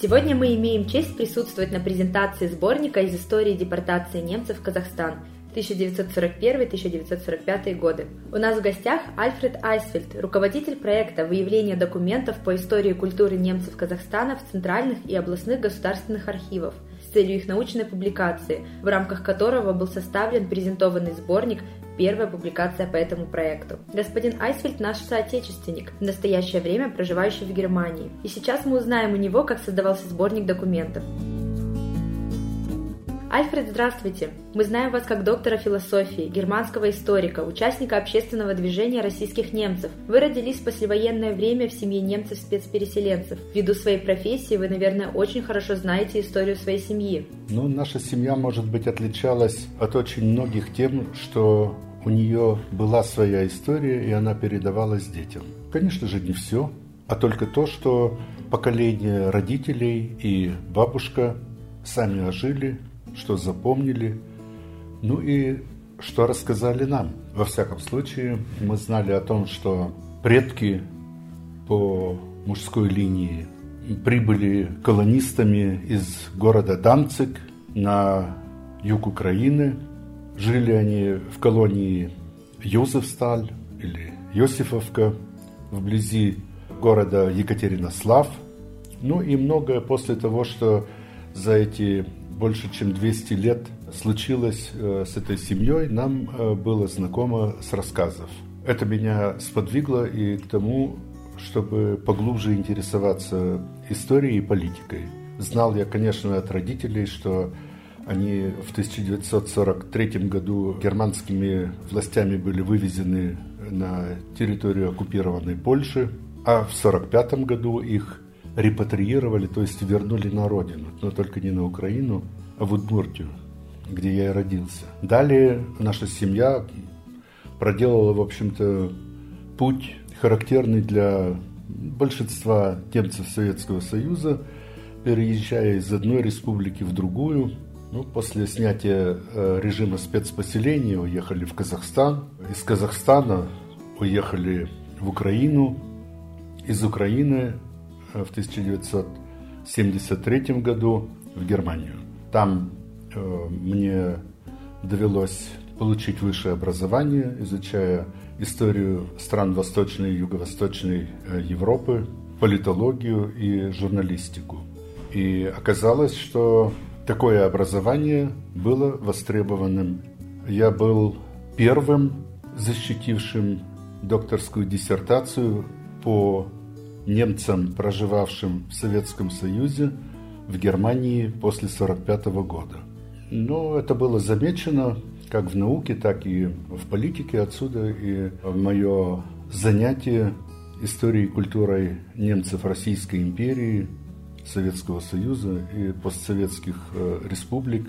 Сегодня мы имеем честь присутствовать на презентации сборника из истории депортации немцев в Казахстан 1941-1945 годы. У нас в гостях Альфред Айсфельд, руководитель проекта выявления документов по истории и культуре немцев Казахстана в центральных и областных государственных архивах с целью их научной публикации, в рамках которого был составлен презентованный сборник первая публикация по этому проекту. Господин Айсфельд наш соотечественник, в настоящее время проживающий в Германии. И сейчас мы узнаем у него, как создавался сборник документов. Альфред, здравствуйте! Мы знаем вас как доктора философии, германского историка, участника общественного движения российских немцев. Вы родились в послевоенное время в семье немцев-спецпереселенцев. Ввиду своей профессии вы, наверное, очень хорошо знаете историю своей семьи. Ну, наша семья, может быть, отличалась от очень многих тем, что у нее была своя история, и она передавалась детям. Конечно же, не все, а только то, что поколение родителей и бабушка сами ожили, что запомнили, ну и что рассказали нам. Во всяком случае, мы знали о том, что предки по мужской линии прибыли колонистами из города Данцик на юг Украины. Жили они в колонии Юзефсталь или Йосифовка вблизи города Екатеринослав. Ну и многое после того, что за эти больше чем 200 лет случилось э, с этой семьей, нам э, было знакомо с рассказов. Это меня сподвигло и к тому, чтобы поглубже интересоваться историей и политикой. Знал я, конечно, от родителей, что они в 1943 году германскими властями были вывезены на территорию оккупированной Польши, а в 1945 году их репатриировали, то есть вернули на родину, но только не на Украину, а в Удмуртию, где я и родился. Далее наша семья проделала, в общем-то, путь, характерный для большинства немцев Советского Союза, переезжая из одной республики в другую. Ну, после снятия э, режима спецпоселения уехали в Казахстан. Из Казахстана уехали в Украину. Из Украины в 1973 году в Германию. Там э, мне довелось получить высшее образование, изучая историю стран Восточной и Юго-Восточной э, Европы, политологию и журналистику. И оказалось, что такое образование было востребованным. Я был первым защитившим докторскую диссертацию по немцам, проживавшим в Советском Союзе, в Германии после 1945 года. Но это было замечено как в науке, так и в политике. Отсюда и мое занятие историей и культурой немцев Российской империи, Советского Союза и постсоветских э, республик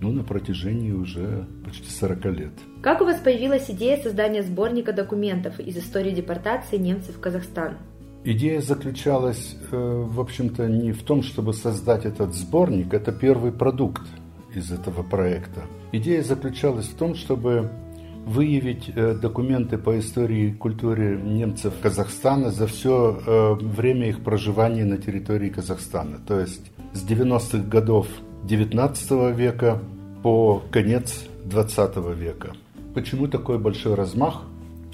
ну, на протяжении уже почти 40 лет. Как у вас появилась идея создания сборника документов из истории депортации немцев в Казахстан? Идея заключалась, э, в общем-то, не в том, чтобы создать этот сборник, это первый продукт из этого проекта. Идея заключалась в том, чтобы выявить э, документы по истории и культуре немцев Казахстана за все э, время их проживания на территории Казахстана. То есть с 90-х годов 19 века по конец 20 века. Почему такой большой размах?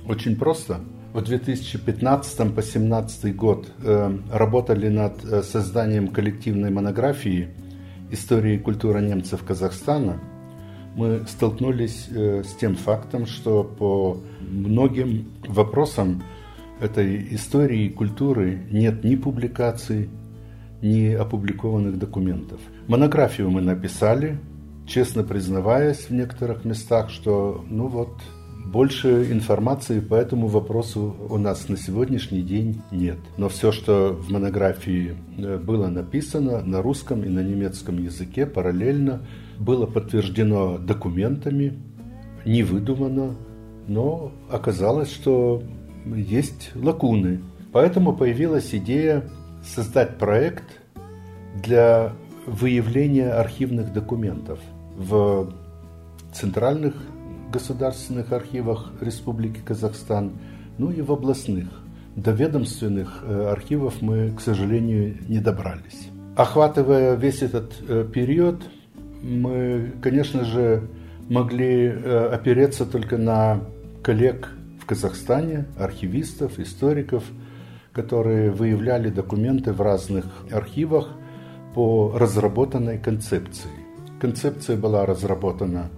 Очень просто – в 2015 по 2017 год э, работали над созданием коллективной монографии «История и культура немцев Казахстана», мы столкнулись э, с тем фактом, что по многим вопросам этой истории и культуры нет ни публикаций, ни опубликованных документов. Монографию мы написали, честно признаваясь в некоторых местах, что ну вот больше информации по этому вопросу у нас на сегодняшний день нет. Но все, что в монографии э, было написано на русском и на немецком языке параллельно, было подтверждено документами, не выдумано, но оказалось, что есть лакуны. Поэтому появилась идея создать проект для выявления архивных документов в центральных государственных архивах Республики Казахстан, ну и в областных. До ведомственных э, архивов мы, к сожалению, не добрались. охватывая весь этот э, период, мы, конечно же, могли э, опереться только на коллег в Казахстане, архивистов, историков, которые выявляли документы в разных архивах по разработанной концепции. Концепция была разработана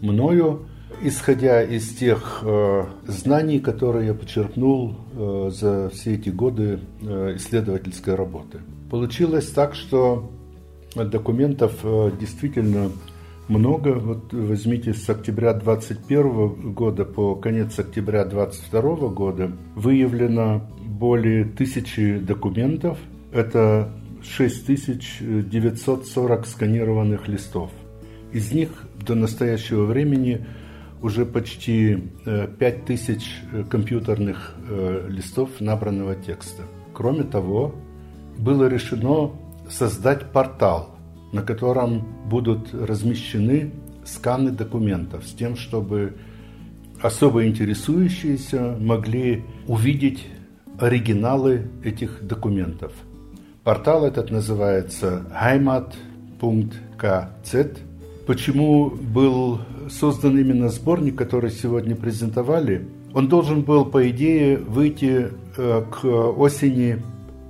мною, исходя из тех э, знаний, которые я почерпнул э, за все эти годы э, исследовательской работы. Получилось так, что документов э, действительно много. Вот возьмите с октября 2021 года по конец октября 2022 года выявлено более тысячи документов. Это 6940 сканированных листов. Из них до настоящего времени уже почти 5000 э, компьютерных э, листов набранного текста. Кроме того, было решено создать портал, на котором будут размещены сканы документов с тем, чтобы особо интересующиеся могли увидеть оригиналы этих документов. Портал этот называется heimat.kz. Почему был создан именно сборник, который сегодня презентовали? Он должен был, по идее, выйти э, к осени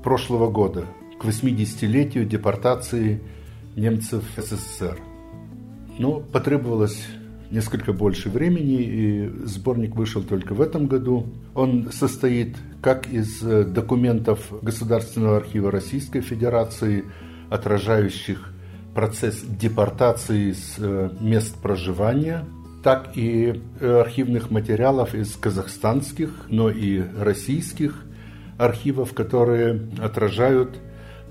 прошлого года, к 80-летию депортации немцев СССР. Но потребовалось несколько больше времени, и сборник вышел только в этом году. Он состоит как из э, документов Государственного архива Российской Федерации, отражающих процесс депортации с э, мест проживания, так и э, архивных материалов из казахстанских, но и российских архивов, которые отражают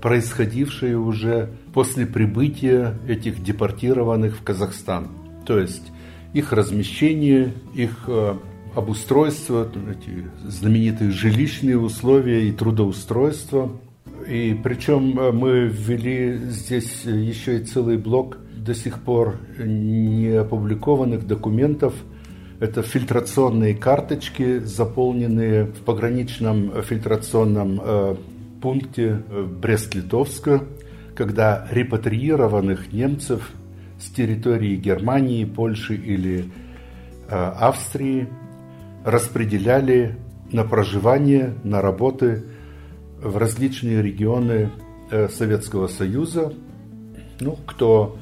происходившее уже после прибытия этих депортированных в Казахстан. То есть их размещение, их э, обустройство, эти знаменитые жилищные условия и трудоустройство. И причем э, мы ввели здесь еще и целый блок до сих пор не опубликованных документов. Это фильтрационные карточки, заполненные в пограничном фильтрационном э, пункте Брест-Литовска, когда репатриированных немцев с территории Германии, Польши или э, Австрии распределяли на проживание, на работы в различные регионы э, Советского Союза. Ну, кто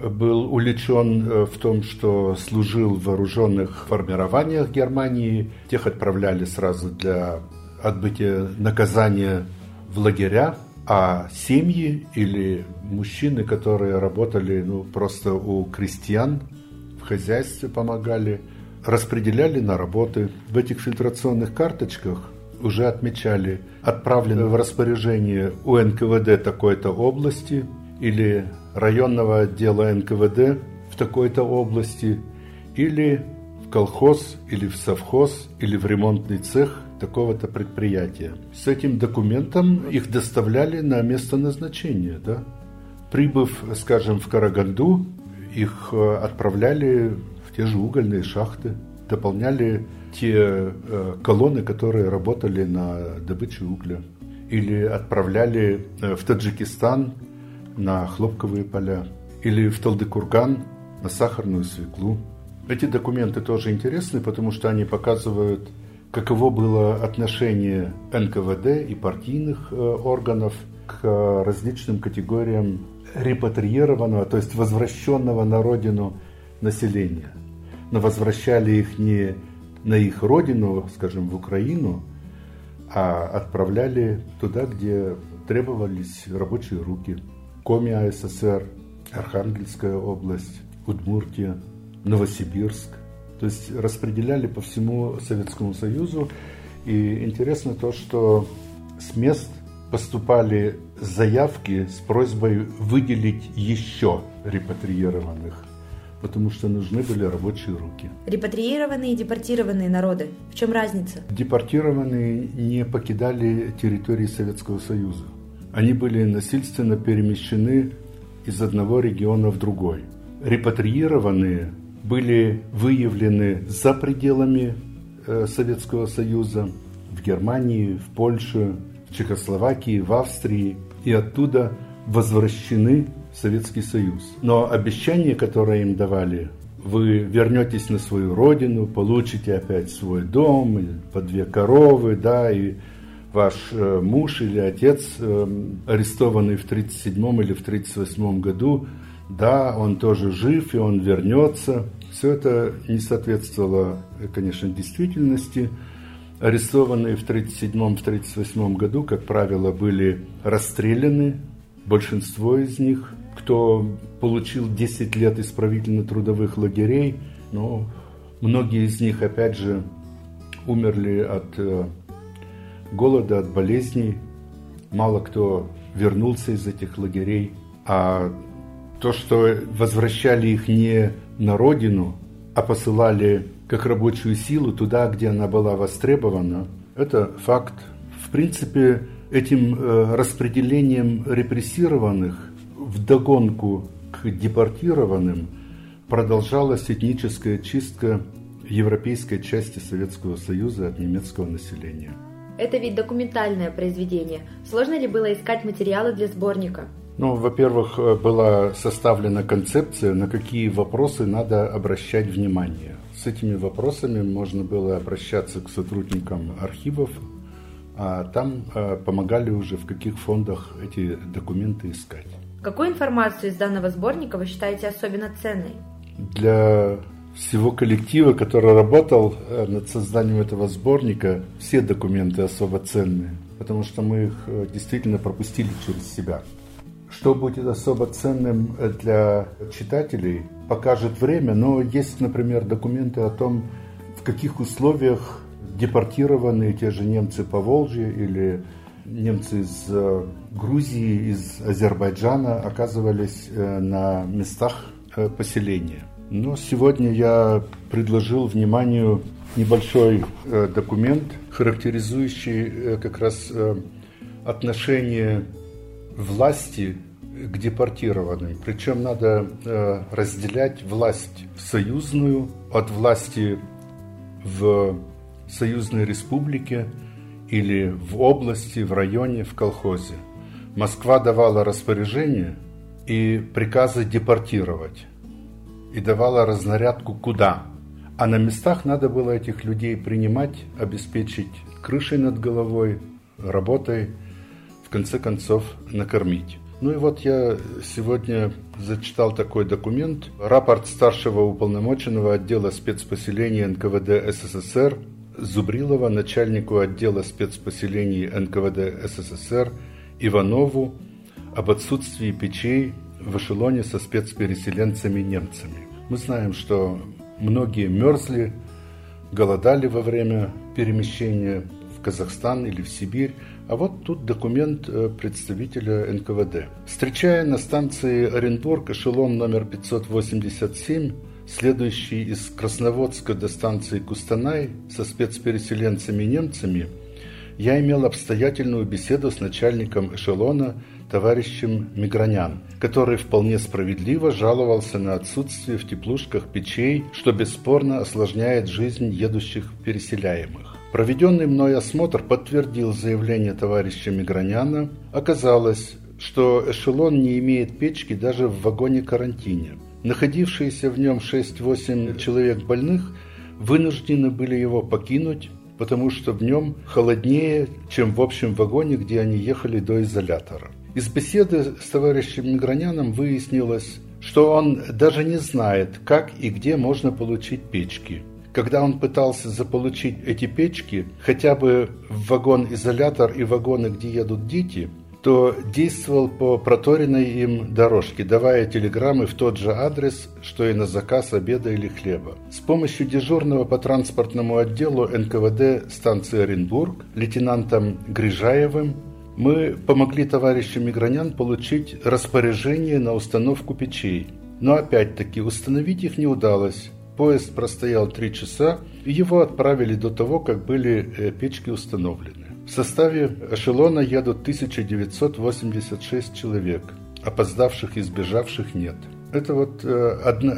был увлечен э, в том, что служил в вооруженных формированиях Германии, тех отправляли сразу для отбытия наказания в лагеря а семьи или мужчины, которые работали ну, просто у крестьян, в хозяйстве помогали, распределяли на работы. В этих фильтрационных карточках уже отмечали, отправлены в распоряжение у НКВД такой-то области или районного отдела НКВД в такой-то области, или в колхоз, или в совхоз, или в ремонтный цех такого-то предприятия. С этим документом их доставляли на место назначения. Да? Прибыв, скажем, в Караганду, их э, отправляли в те же угольные шахты, дополняли те э, колонны, которые работали на добыче угля. Или отправляли э, в Таджикистан на хлопковые поля. Или в Талдыкурган на сахарную свеклу. Эти документы тоже интересны, потому что они показывают каково было отношение НКВД и партийных э, органов к различным категориям репатриированного, то есть возвращенного на родину населения. Но возвращали их не на их родину, скажем, в Украину, а отправляли туда, где требовались рабочие руки. Коми АССР, Архангельская область, Удмуртия, Новосибирск – то есть распределяли по всему Советскому Союзу. И интересно то, что с мест поступали заявки с просьбой выделить еще репатриированных потому что нужны были рабочие руки. Репатриированные и депортированные народы. В чем разница? Депортированные не покидали территории Советского Союза. Они были насильственно перемещены из одного региона в другой. Репатриированные были выявлены за пределами э, Советского Союза, в Германии, в Польше, в Чехословакии, в Австрии, и оттуда возвращены в Советский Союз. Но обещания, которые им давали, вы вернетесь на свою родину, получите опять свой дом, по две коровы, да, и ваш э, муж или отец, э, арестованный в 1937 или в 1938 году, да, он тоже жив, и он вернется. Все это не соответствовало, конечно, действительности. Арестованные в 1937-1938 году, как правило, были расстреляны. Большинство из них, кто получил 10 лет исправительно-трудовых лагерей, но многие из них, опять же, умерли от э, голода, от болезней. Мало кто вернулся из этих лагерей. А то, что возвращали их не на родину, а посылали как рабочую силу туда, где она была востребована, это факт. В принципе, этим э, распределением репрессированных в догонку к депортированным продолжалась этническая чистка европейской части Советского Союза от немецкого населения. Это ведь документальное произведение. Сложно ли было искать материалы для сборника? Ну, во-первых, э, была составлена концепция, на какие вопросы надо обращать внимание. С этими вопросами можно было обращаться к сотрудникам архивов, а там э, помогали уже в каких фондах эти документы искать. Какую информацию из данного сборника вы считаете особенно ценной? Для всего коллектива, который работал э, над созданием этого сборника, все документы особо ценные, потому что мы их действительно пропустили через себя. Что будет особо ценным для читателей, покажет время, но есть, например, документы о том, в каких условиях депортированные те же немцы по Волжье или немцы из э, Грузии, из Азербайджана оказывались э, на местах э, поселения. Но сегодня я предложил вниманию небольшой документ, характеризующий как раз отношение власти к депортированным. Причем надо э, разделять власть союзную от власти в союзной республике или в области, в районе, в колхозе. Москва давала распоряжение и приказы депортировать. И давала разнарядку куда. А на местах надо было этих людей принимать, обеспечить крышей над головой, работой – в конце концов накормить. Ну и вот я сегодня зачитал такой документ. Рапорт старшего уполномоченного отдела спецпоселений НКВД СССР Зубрилова начальнику отдела спецпоселений НКВД СССР Иванову об отсутствии печей в эшелоне со спецпереселенцами-немцами. Мы знаем, что многие мерзли, голодали во время перемещения в Казахстан или в Сибирь, а вот тут документ э, представителя НКВД. Встречая на станции Оренбург эшелон номер 587, следующий из Красноводска до станции Кустанай со спецпереселенцами-немцами, я имел обстоятельную беседу с начальником эшелона товарищем Мигранян, который вполне справедливо жаловался на отсутствие в теплушках печей, что бесспорно осложняет жизнь едущих переселяемых. Проведенный мной осмотр подтвердил заявление товарища Миграняна. Оказалось, что эшелон не имеет печки даже в вагоне-карантине. Находившиеся в нем 6-8 человек больных вынуждены были его покинуть, потому что в нем холоднее, чем в общем вагоне, где они ехали до изолятора. Из беседы с товарищем Миграняном выяснилось, что он даже не знает, как и где можно получить печки – когда он пытался заполучить эти печки, хотя бы в вагон-изолятор и вагоны, где едут дети, то действовал по проторенной им дорожке, давая телеграммы в тот же адрес, что и на заказ обеда или хлеба. С помощью дежурного по транспортному отделу НКВД станции Оренбург лейтенантом Грижаевым мы помогли товарищу Мигранян получить распоряжение на установку печей. Но опять-таки установить их не удалось. Поезд простоял три часа, и его отправили до того, как были э, печки установлены. В составе эшелона едут 1986 человек, опоздавших и сбежавших нет. Это вот э,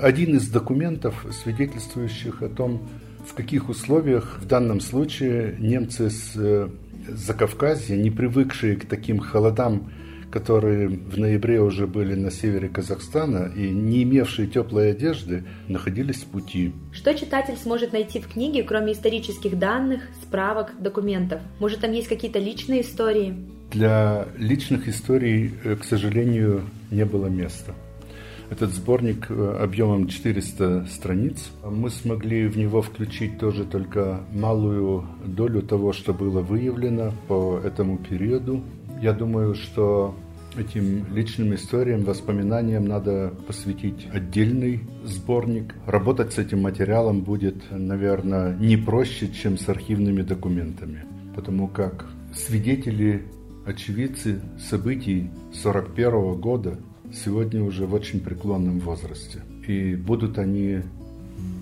один из документов, свидетельствующих о том, в каких условиях в данном случае немцы с э, Закавказья, не привыкшие к таким холодам, которые в ноябре уже были на севере Казахстана и не имевшие теплой одежды, находились в пути. Что читатель сможет найти в книге, кроме исторических данных, справок, документов? Может, там есть какие-то личные истории? Для личных историй, э, к сожалению, не было места. Этот сборник э, объемом 400 страниц. Мы смогли в него включить тоже только малую долю того, что было выявлено по этому периоду. Я думаю, что этим личным историям, воспоминаниям надо посвятить отдельный сборник. Работать с этим материалом будет, наверное, не проще, чем с архивными документами, потому как свидетели, очевидцы событий 1941 года сегодня уже в очень преклонном возрасте. И будут они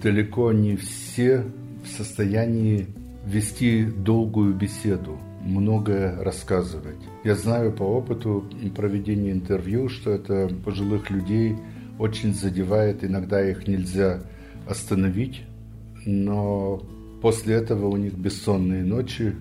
далеко не все в состоянии вести долгую беседу, многое рассказывать. Я знаю по опыту проведения интервью, что это пожилых людей очень задевает, иногда их нельзя остановить, но после этого у них бессонные ночи.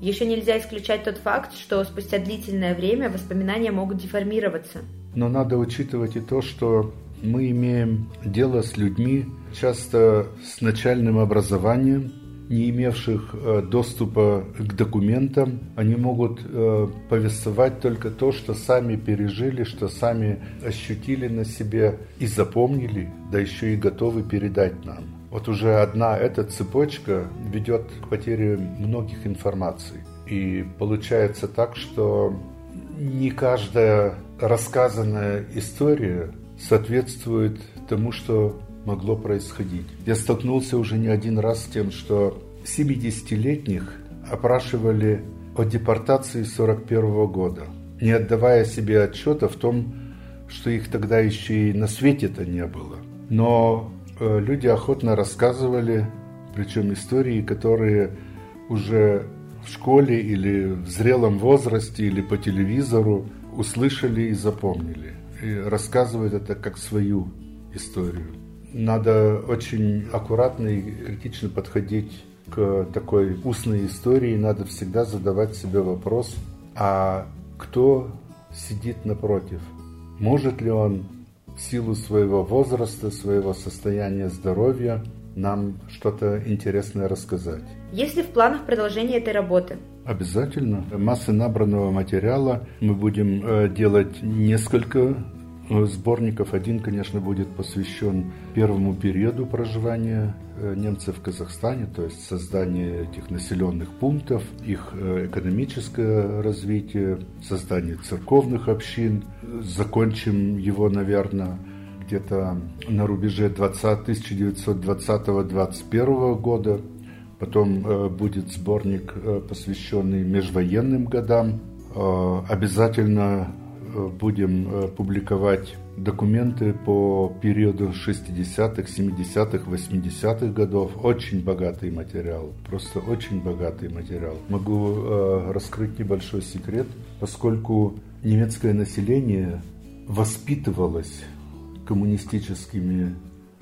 Еще нельзя исключать тот факт, что спустя длительное время воспоминания могут деформироваться. Но надо учитывать и то, что мы имеем дело с людьми, часто с начальным образованием, не имевших э, доступа к документам, они могут э, повествовать только то, что сами пережили, что сами ощутили на себе и запомнили, да еще и готовы передать нам. Вот уже одна эта цепочка ведет к потере многих информаций. И получается так, что не каждая рассказанная история соответствует тому, что могло происходить. Я столкнулся уже не один раз с тем, что 70-летних опрашивали о депортации 41 года, не отдавая себе отчета в том, что их тогда еще и на свете-то не было. Но э, люди охотно рассказывали, причем истории, которые уже в школе или в зрелом возрасте или по телевизору услышали и запомнили. И рассказывают это как свою историю. Надо очень аккуратно и критично подходить к такой устной истории. Надо всегда задавать себе вопрос, а кто сидит напротив? Может ли он в силу своего возраста, своего состояния здоровья нам что-то интересное рассказать. Есть ли в планах продолжение этой работы? Обязательно. Массы набранного материала. Мы будем э, делать несколько сборников. Один, конечно, будет посвящен первому периоду проживания э, немцев в Казахстане, то есть создание этих населенных пунктов, их экономическое развитие, создание церковных общин. Закончим его, наверное, где-то на рубеже 1920-21 года. Потом э, будет сборник, э, посвященный межвоенным годам. Э, обязательно будем публиковать документы по периоду 60-х, 70-х, 80-х годов. Очень богатый материал, просто очень богатый материал. Могу раскрыть небольшой секрет, поскольку немецкое население воспитывалось коммунистическими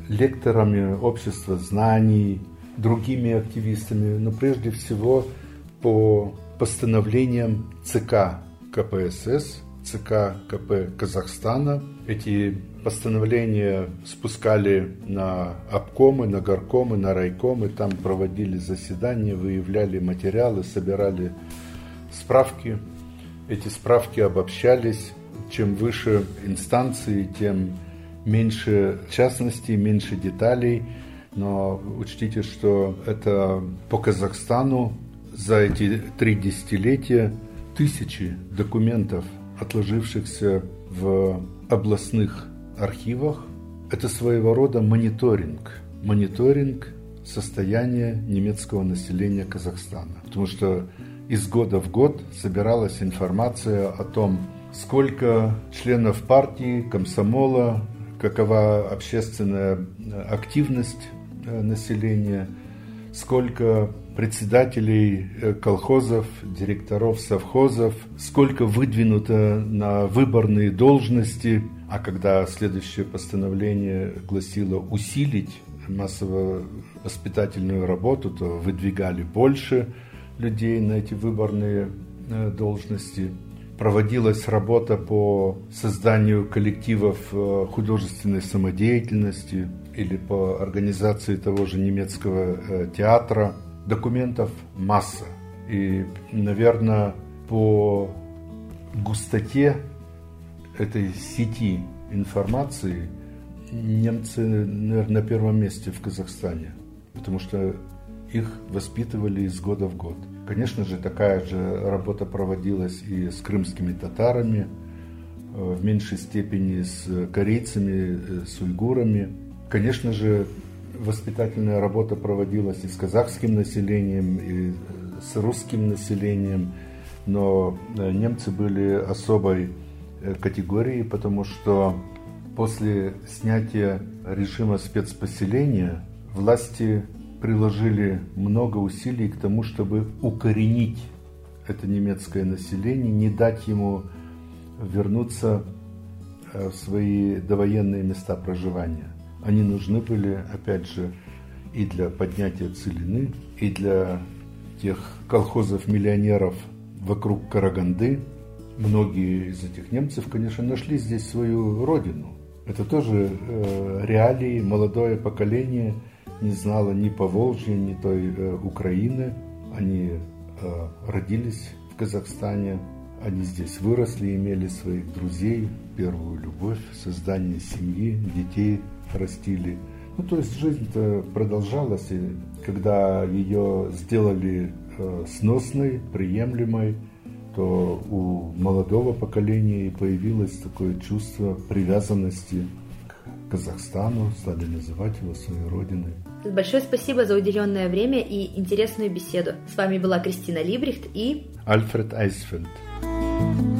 лекторами общества знаний, другими активистами, но прежде всего по постановлениям ЦК КПСС, ЦК КП Казахстана. Эти постановления спускали на обкомы, на горкомы, на райкомы, там проводили заседания, выявляли материалы, собирали справки. Эти справки обобщались. Чем выше инстанции, тем меньше частностей, меньше деталей, но учтите, что это по Казахстану за эти три десятилетия тысячи документов, отложившихся в областных архивах. Это своего рода мониторинг. Мониторинг состояния немецкого населения Казахстана. Потому что из года в год собиралась информация о том, сколько членов партии, комсомола, какова общественная активность э, населения, сколько председателей э, колхозов, директоров совхозов, сколько выдвинуто на выборные должности, а когда следующее постановление гласило усилить массово-воспитательную работу, то выдвигали больше людей на эти выборные э, должности. проводилась работа по созданию коллективов э, художественной самодеятельности или по организации того же немецкого театра. Документов масса. И, наверное, по густоте этой сети информации немцы, наверное, на первом месте в Казахстане, потому что их воспитывали из года в год. Конечно же, такая же работа проводилась и с крымскими татарами, э, в меньшей степени с корейцами, э, с уйгурами. Конечно же, воспитательная работа проводилась и с казахским населением, и э, с русским населением, но немцы были особой категорией, потому что после снятия режима спецпоселения власти приложили много усилий к тому, чтобы укоренить это немецкое население, не дать ему вернуться э, в свои довоенные места проживания. Они нужны были, опять же, и для поднятия целины, и для тех колхозов-миллионеров вокруг Караганды. Многие из этих немцев, конечно, нашли здесь свою родину. Это тоже э, реалии, молодое поколение – не знала ни Поволжья, ни той э, Украины. Они э, родились в Казахстане, они здесь выросли, имели своих друзей, первую любовь, создание семьи, детей растили. Ну, то есть жизнь-то продолжалась, и когда ее сделали э, сносной, приемлемой, то у молодого поколения и появилось такое чувство привязанности к Казахстану, стали называть его своей родиной. Большое спасибо за уделенное время и интересную беседу. С вами была Кристина Либрихт и... Альфред Айсфельд. Bye.